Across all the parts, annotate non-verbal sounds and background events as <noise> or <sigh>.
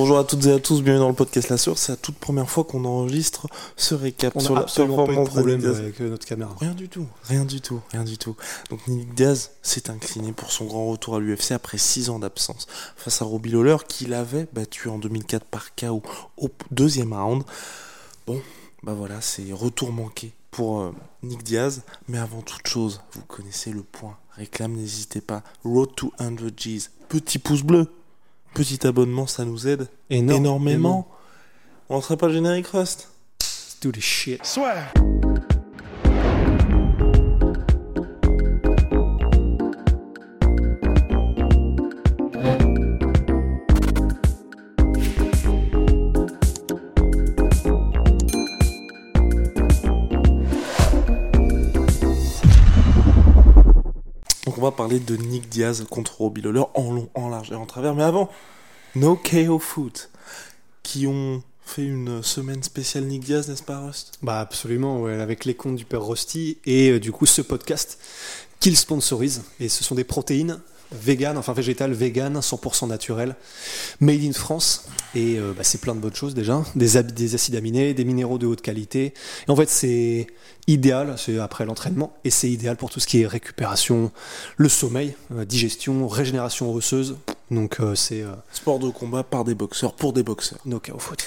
Bonjour à toutes et à tous, bienvenue dans le podcast La Source. C'est la toute première fois qu'on enregistre ce récap On sur n'a la absolument pas eu de problème avec euh, notre caméra. Rien du tout, rien du tout, rien du tout. Donc Nick Diaz s'est incliné pour son grand retour à l'UFC après 6 ans d'absence face à Robbie Lawler qu'il avait battu en 2004 par KO au deuxième round. Bon, bah voilà, c'est retour manqué pour euh, Nick Diaz. Mais avant toute chose, vous connaissez le point. Réclame, n'hésitez pas. Road to 100 G's. Petit pouce bleu, petit abonnement, ça nous aide Énorme- énormément. On lancerait pas le générique Rust? Let's do this shit. Donc on va parler de Nick Diaz contre Robbie Lawler en long, en large et en travers. Mais avant, No KO Foot, qui ont fait une semaine spéciale Nick Diaz, n'est-ce pas Rust? Bah absolument, avec les comptes du père Rusty et euh, du coup ce podcast qu'il sponsorise. Et ce sont des protéines vegan, enfin végétales, vegan, 100% naturelles, made in France. Et euh, bah, c'est plein de bonnes choses déjà, des, acides aminés, des minéraux de haute qualité. Et en fait c'est idéal, c'est après l'entraînement, et c'est idéal pour tout ce qui est récupération, le sommeil, euh, digestion, régénération osseuse. Donc euh, c'est Sport de combat par des boxeurs pour des boxeurs. no KO foot.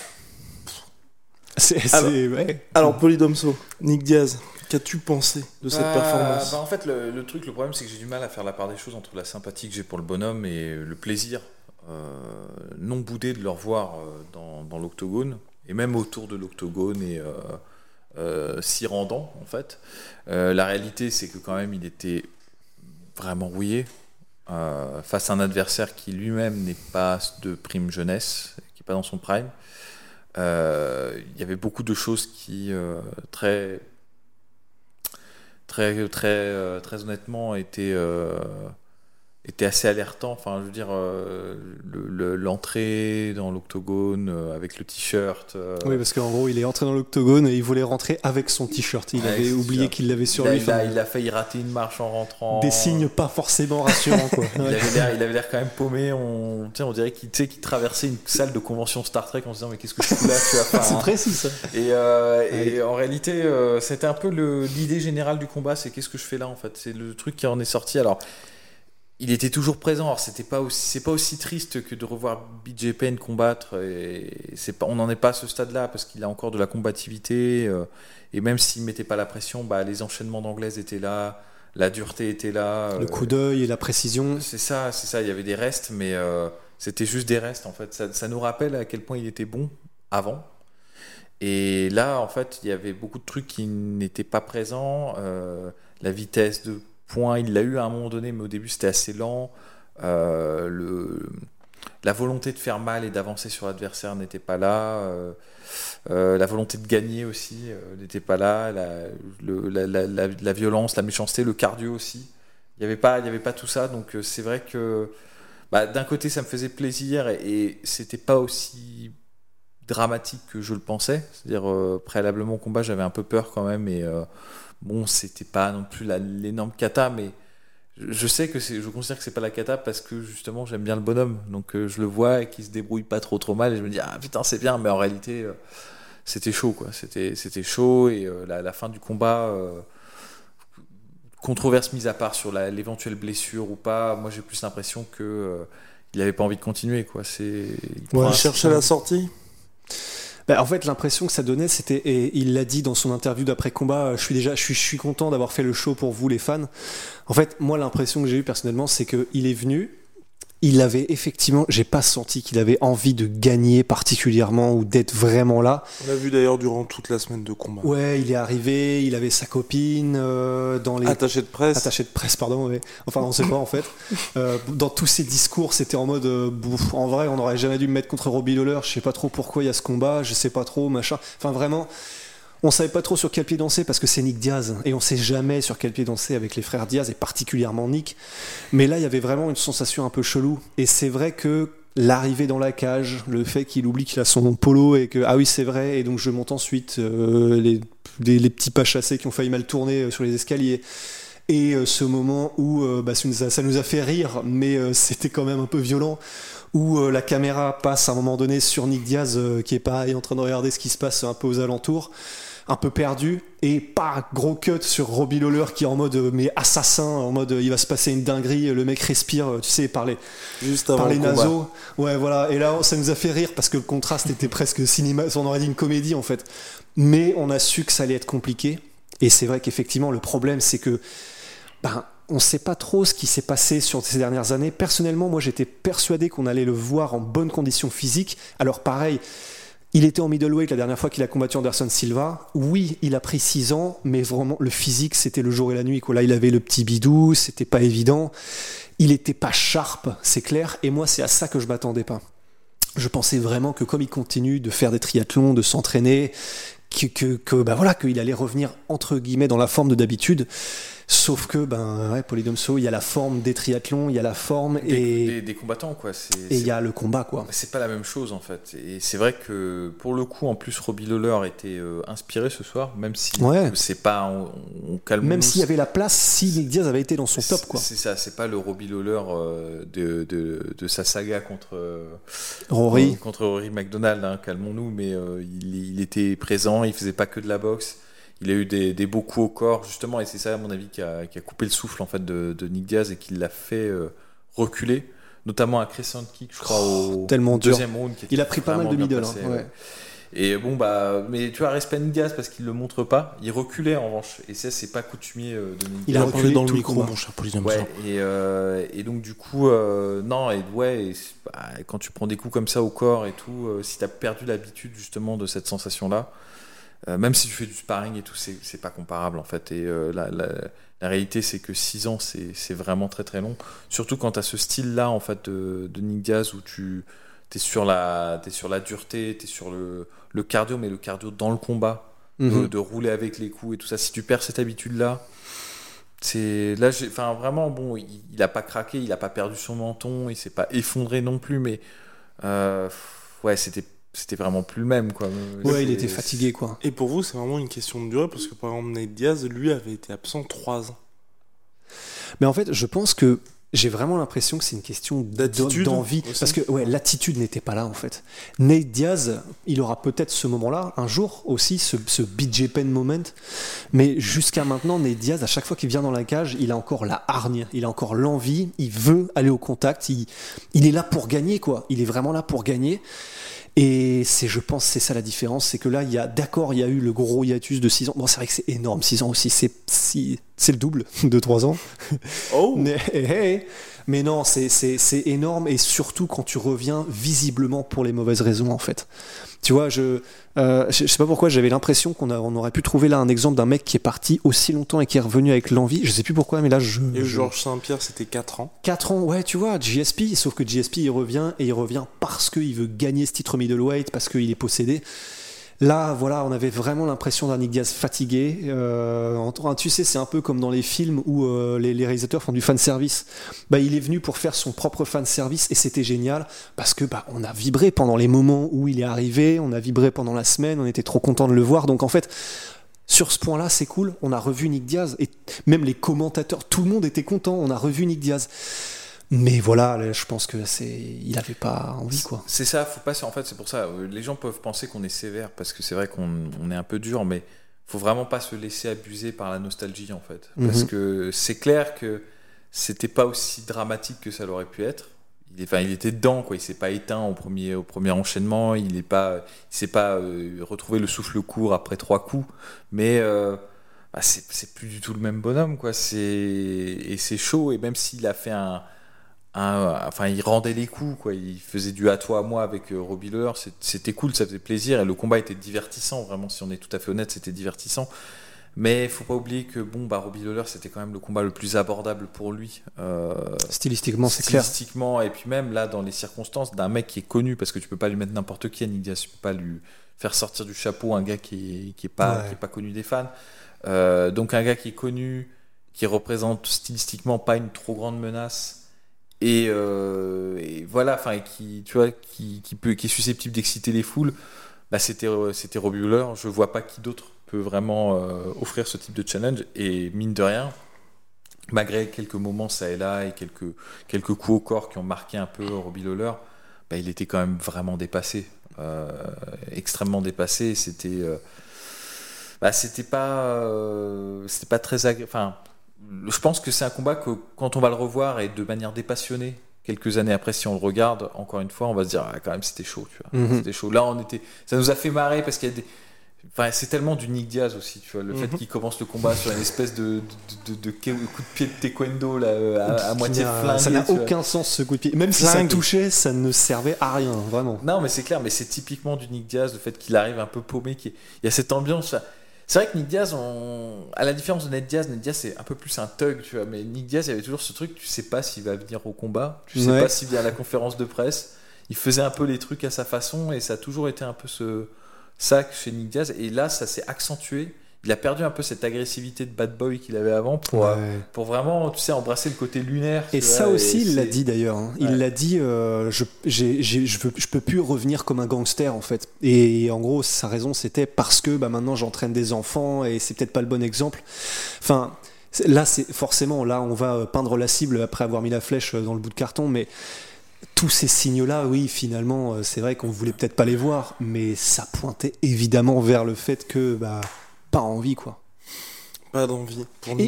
C'est, Alors- c'est- ouais. Alors Polydomso, Nick Diaz, qu'as-tu pensé de cette Bah, performance bah, En fait, le, le truc, le problème, c'est que j'ai du mal à faire la part des choses entre la sympathie que j'ai pour le bonhomme et le plaisir euh, non boudé de le revoir euh, dans, dans l'octogone, et même autour de l'octogone et euh, euh, s'y rendant, en fait. Euh, la réalité, c'est que quand même, il était vraiment rouillé euh, face à un adversaire qui lui-même n'est pas de prime jeunesse, qui n'est pas dans son prime. Euh, Il y avait beaucoup de choses qui, euh, très très très euh, très honnêtement était euh, était assez alertant enfin je veux dire euh, le- le- l'entrée dans l'octogone euh, avec le t-shirt euh, Oui, parce qu'en gros, il est entré dans l'octogone et il voulait rentrer avec son t-shirt. Il avait oublié qu'il l'avait sur il, a, lui. il a- Enfin, il a failli rater une marche en rentrant Des signes pas forcément rassurants, quoi. <laughs> il Ouais. avait l'air il avait l'air quand même paumé on on dirait qu'il traversait une salle de convention Star Trek en se disant mais qu'est-ce que je fous là <laughs> C'est précis, ça. Et, euh, et en réalité, c'était un peu l'idée générale du combat, c'est qu'est-ce que je fais là en fait. C'est le truc qui en est sorti. Alors, il était toujours présent. Alors, c'était pas aussi, c'est pas aussi triste que de revoir BJ Penn combattre. Et c'est pas, on n'en est pas à ce stade-là parce qu'il a encore de la combativité. euh, et même s'il mettait pas la pression, bah, les enchaînements d'anglaise étaient là, la dureté était là. Le euh, coup d'œil et la précision. c'est ça, c'est ça. Il y avait des restes, mais euh, c'était juste des restes en fait. Ça, ça nous rappelle à quel point il était bon avant. Et là, en fait, il y avait beaucoup de trucs qui n'étaient pas présents. La vitesse de il l'a eu à un moment donné, mais au début c'était assez lent. Euh, le, la volonté de faire mal et d'avancer sur l'adversaire n'était pas là. Euh, euh, la volonté de gagner aussi n'était pas là. La, le- la, violence, la méchanceté, le cardio aussi. Il n'y avait, pas- il y avait pas tout ça. Donc c'est vrai que bah, d'un côté ça me faisait plaisir et c'était pas aussi dramatique que je le pensais. C'est-à-dire euh, préalablement au combat j'avais un peu peur quand même. Et euh, bon, c'était pas non plus l'énorme cata, mais je, je sais que c'est, je considère que c'est pas la cata parce que justement j'aime bien le bonhomme. Donc euh, je le vois et qu'il se débrouille pas trop trop mal et je me dis ah putain c'est bien, mais en réalité euh, c'était chaud quoi. C'était c'était chaud et euh, la, la fin du combat. euh, Controverse mise à part sur la- l'éventuelle blessure ou pas, moi j'ai plus l'impression que euh, il avait pas envie de continuer quoi. C'est il On un- cherchait la sortie? Bah, en fait, l'impression que ça donnait, c'était, et il l'a dit dans son interview d'après combat, euh, je suis déjà, je suis, je suis content d'avoir fait le show pour vous les fans. En fait, moi, l'impression que j'ai eue personnellement, c'est qu'il est venu, il avait effectivement, j'ai pas senti qu'il avait envie de gagner particulièrement ou d'être vraiment là. On l'a vu d'ailleurs durant toute la semaine de combat. Ouais, il est arrivé, il avait sa copine euh, dans les attaché de presse. Attaché de presse, pardon. Ouais. Enfin, on sait pas en fait. <laughs> Euh, dans tous ses discours, c'était en mode, euh, bouf, en vrai, on n'aurait jamais dû me mettre contre Robbie Lawler. Je sais pas trop pourquoi il y a ce combat, je sais pas trop, machin. Enfin, vraiment. On savait pas trop sur quel pied danser parce que c'est Nick Diaz et on sait jamais sur quel pied danser avec les frères Diaz et particulièrement Nick. Mais là, il y avait vraiment une sensation un peu chelou et c'est vrai que l'arrivée dans la cage, le fait qu'il oublie qu'il a son polo et que ah oui c'est vrai et donc je monte ensuite euh, les, les, petits pas chassés qui ont failli mal tourner euh, sur les escaliers et euh, ce moment où bah, ça, nous a, ça, nous a, fait rire mais <laughs> c'était quand même un peu violent où la caméra passe à un moment donné sur Nick Diaz qui est pareil en train de regarder ce qui se passe un peu aux alentours un peu perdu et pas gros cut sur Robbie Lawler qui est en mode mais assassin en mode il va se passer une dinguerie le mec respire tu sais par les Juste par les naseaux. Ouais voilà. Et là ça nous a fait rire parce que le contraste était presque cinéma on aurait dit une comédie en fait. Mais on a su que ça allait être compliqué. Et c'est vrai qu'effectivement le problème c'est que ben on ne sait pas trop ce qui s'est passé sur ces dernières années. Personnellement, moi, j'étais persuadé qu'on allait le voir en bonne condition physique. Alors, pareil, il était en middleweight la dernière fois qu'il a combattu Anderson Silva. Oui, il a pris 6 ans, mais vraiment, le physique, c'était le jour et la nuit. Là, il avait le petit bidou, c'était pas évident. Il était pas sharp, c'est clair. Et moi, c'est à ça que je m'attendais pas. Je pensais vraiment que comme il continue de faire des triathlons, de s'entraîner, que, que bah voilà, qu'il allait revenir entre guillemets dans la forme de d'habitude. Sauf que, ben, ouais, Polydomso, il y a la forme des triathlons, il y a la forme et. Des, combattants, quoi. Et il y a le combat, quoi. C'est pas la même chose, en fait. Et c'est vrai que, pour le coup, en plus, Robbie Lawler était euh, inspiré ce soir, même si c'est pas. On, calme Même s'il y avait la place, si Nick Diaz avait été dans son top, quoi. C'est ça, c'est pas le Robbie Lawler euh, de, de, de, sa saga contre. Euh, Rory. contre Rory McDonald, hein, calmons-nous, mais il, il, était présent, il faisait pas que de la boxe il a eu des, beaux coups au corps, justement, et c'est ça, à mon avis, qui a, coupé le souffle en fait de, Nick Diaz et qui l'a fait euh, reculer, notamment un crescent kick, je crois, au tellement deuxième round. il a pris pas mal de middle. Hein, et bon, bah, mais tu vois, respect Nick Diaz parce qu'il le montre pas. Il reculait en revanche. Et ça, c'est pas coutumier euh, de Nick Il a reculé dans le micro, mon cher ouais, et, euh, et, donc, du coup, non, et ouais, bah, quand tu prends des coups comme ça au corps et tout, si tu as perdu l'habitude justement de cette sensation-là, euh, même si tu fais du sparring et tout, c'est pas comparable en fait. Et euh, la, la, réalité, c'est que 6 ans, c'est vraiment très très long. Surtout quand tu as ce style-là en fait de, de, Nick Diaz où tu es sur la, es sur la dureté, tu es sur le, le, cardio, mais le cardio dans le combat, mhm. de, rouler avec les coups et tout ça. Si tu perds cette habitude-là, c'est là, enfin vraiment bon, il, il, a pas craqué, il a pas perdu son menton, il s'est pas effondré non plus, mais euh, ouais, c'était c'était vraiment plus le même quoi. Ouais, il était fatigué quoi. Et pour vous, c'est vraiment une question de durée parce que par exemple Nate Diaz, lui avait été absent 3 ans. Mais en fait, je pense que j'ai vraiment l'impression que c'est une question d'envie. Parce que ouais, l'attitude n'était pas là en fait. Nate Diaz, il aura peut-être ce moment-là, un jour aussi, ce, ce BJ Penn moment. Mais jusqu'à maintenant, Nate Diaz, à chaque fois qu'il vient dans la cage, il a encore la hargne, il a encore l'envie, il veut aller au contact, il, il est là pour gagner quoi. Il est vraiment là pour gagner. Et c'est, je pense, c'est ça la différence, c'est que là, il y a, d'accord, il y a eu le gros hiatus de 6 ans. Bon, c'est vrai que c'est énorme, 6 ans aussi, c'est, c'est le double de 3 ans. Oh! <laughs> mais, hey, mais non, c'est, énorme, et surtout quand tu reviens visiblement pour les mauvaises raisons, en fait. Tu vois, je, euh, je, sais pas pourquoi, j'avais l'impression qu'on on aurait pu trouver là un exemple d'un mec qui est parti aussi longtemps et qui est revenu avec l'envie. Je sais plus pourquoi, mais là je. Et Georges Saint-Pierre, c'était 4 ans. 4 ans, ouais, tu vois, GSP, sauf que GSP il revient et il revient parce qu'il veut gagner ce titre middleweight, parce qu'il est possédé. Là, voilà, on avait vraiment l'impression d'un Nick Diaz fatigué. Euh, tu sais, c'est un peu comme dans les films où euh, les, réalisateurs font du fan service. Bah, il est venu pour faire son propre fan service et c'était génial parce que bah, on a vibré pendant les moments où il est arrivé, on a vibré pendant la semaine, on était trop content de le voir. Donc en fait, sur ce point-là, c'est cool. On a revu Nick Diaz et même les commentateurs, tout le monde était content. On a revu Nick Diaz. Mais voilà, je pense que c'est, il avait pas envie quoi. C'est ça, faut pas. En fait, c'est pour ça. Euh, les gens peuvent penser qu'on est sévère parce que c'est vrai qu'on est un peu dur, mais faut vraiment pas se laisser abuser par la nostalgie en fait, parce mhm. que c'est clair que c'était pas aussi dramatique que ça l'aurait pu être. Il, enfin, il était dedans quoi. Il s'est pas éteint au premier, au premier enchaînement. Il n'est pas, il s'est pas euh, retrouvé le souffle court après trois coups, mais euh, bah, c'est plus du tout le même bonhomme quoi. C'est et c'est chaud et même s'il a fait un enfin, il rendait les coups, quoi. Il faisait du à toi à moi avec euh, Robbie. C'était cool, ça faisait plaisir. Et le combat était divertissant, vraiment. Si on est tout à fait honnête, c'était divertissant. Mais il faut pas oublier que bon, bah, Robbie Lawler, c'était quand même le combat le plus abordable pour lui. Euh, stylistiquement, c'est clair. Stylistiquement, et puis même là, dans les circonstances d'un mec qui est connu, parce que tu peux pas lui mettre n'importe qui à Nick Diaz, tu peux pas lui faire sortir du chapeau un gars qui est, qui est, pas, qui est pas connu des fans. Euh, donc un gars qui est connu, qui représente stylistiquement pas une trop grande menace euh, et, voilà, enfin, qui, tu vois, qui, peut, qui est susceptible d'exciter les foules, bah, c'était, euh, c'était Robbie Je vois pas qui d'autre peut vraiment euh, offrir ce type de challenge. Et mine de rien, malgré quelques moments ça et là et quelques, quelques coups au corps qui ont marqué un peu Robbie Lawler, bah, il était quand même vraiment dépassé, extrêmement dépassé. C'était, bah, c'était pas, c'était pas très agréable. Je pense que c'est un combat que quand on va le revoir et de manière dépassionnée, quelques années après, si on le regarde, encore une fois, on va se dire, ah, quand même, c'était chaud, tu vois. Mhm. C'était chaud. Là, on était, ça nous a fait marrer parce qu'il y a des, Enfin, c'est tellement du Nick Diaz aussi, tu vois, le fait mhm. qu'il commence le combat sur une espèce de, de, de, coup de pied de taekwondo là, euh, à, moitié flingué. Ça n'a aucun sens ce coup de pied. Même si ça touchait, ça ne servait à rien, vraiment. Non, mais c'est clair, mais c'est typiquement du Nick Diaz, le fait qu'il arrive un peu paumé, qu'il il y a cette ambiance. C'est vrai que Nick Diaz, à la différence de Ned Diaz, Ned Diaz c'est un peu plus un thug, tu vois. Mais Nick Diaz, il y avait toujours ce truc, tu sais pas s'il va venir au combat, tu sais pas s'il vient à la conférence de presse. Il faisait un peu les trucs à sa façon et ça a toujours été un peu ce sac chez Nick Diaz. Et là, ça s'est accentué il a perdu un peu cette agressivité de bad boy qu'il avait avant pour, euh, pour vraiment, tu sais, embrasser le côté lunaire. Et ça aussi, il l'a dit d'ailleurs. Hein. Il l'a dit, euh, je, j'ai, je, veux, je peux plus revenir comme un gangster en fait. Et, en gros, sa raison c'était parce que bah, maintenant j'entraîne des enfants et c'est peut-être pas le bon exemple. Enfin, là, c'est forcément, là, on va peindre la cible après avoir mis la flèche dans le bout de carton, mais tous ces signaux-là, oui, finalement, euh, c'est vrai qu'on voulait peut-être pas les voir, mais ça pointait évidemment vers le fait que, bah, pas envie, quoi. Pas d'envie.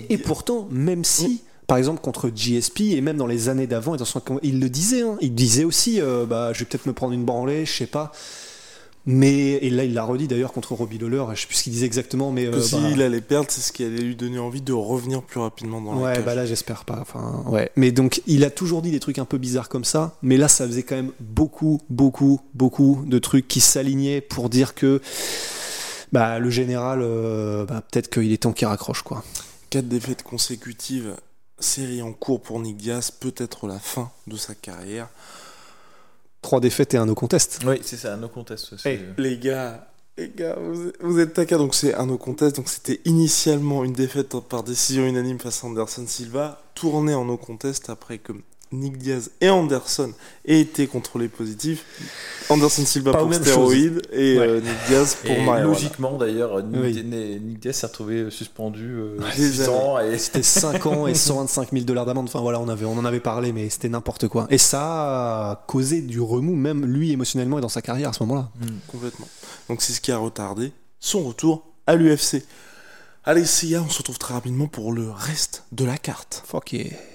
Et, pourtant, même si, par exemple, contre GSP, et même dans les années d'avant, il le disait, hein, il disait aussi, euh, bah, je vais peut-être me prendre une branlée, je sais pas. Mais, et là, il l'a redit d'ailleurs contre Robbie Lawler, je sais plus ce qu'il disait exactement, mais. Euh, s'il bah allait perdre, c'est ce qui allait lui donner envie de revenir plus rapidement dans ouais, bah là, j'espère pas. Enfin, ouais. Mais donc, il a toujours dit des trucs un peu bizarres comme ça, mais là, ça faisait quand même beaucoup, beaucoup, beaucoup de trucs qui s'alignaient pour dire que bah, le général, euh, bah, peut-être qu'il est temps qu'il raccroche. Quoi. Quatre défaites consécutives, série en cours pour Nick Diaz, peut-être la fin de sa carrière. Trois défaites et un no contest. Oui, c'est ça, un no contest. les gars, les gars, vous, vous êtes taquin, donc c'est un no contest. Donc c'était initialement une défaite par décision unanime face à Anderson Silva, tournée en no contest après que Nick Diaz et Anderson aient été contrôlés positifs. Anderson Silva pour stéroïdes et euh, Nick Diaz pour et Logiquement d'ailleurs, Nick, Diaz s'est retrouvé euh, suspendu euh, 6 ans. Et... <laughs> C'était 5 ans et 125 000 dollars d'amende. Enfin voilà, on, avait, on en avait parlé, mais c'était n'importe quoi. Et ça a causé du remous, même lui émotionnellement et dans sa carrière à ce moment-là. Mm. Complètement. Donc c'est ce qui a retardé son retour à l'UFC. Allez, Sia, on se retrouve très rapidement pour le reste de la carte. Fuck yeah.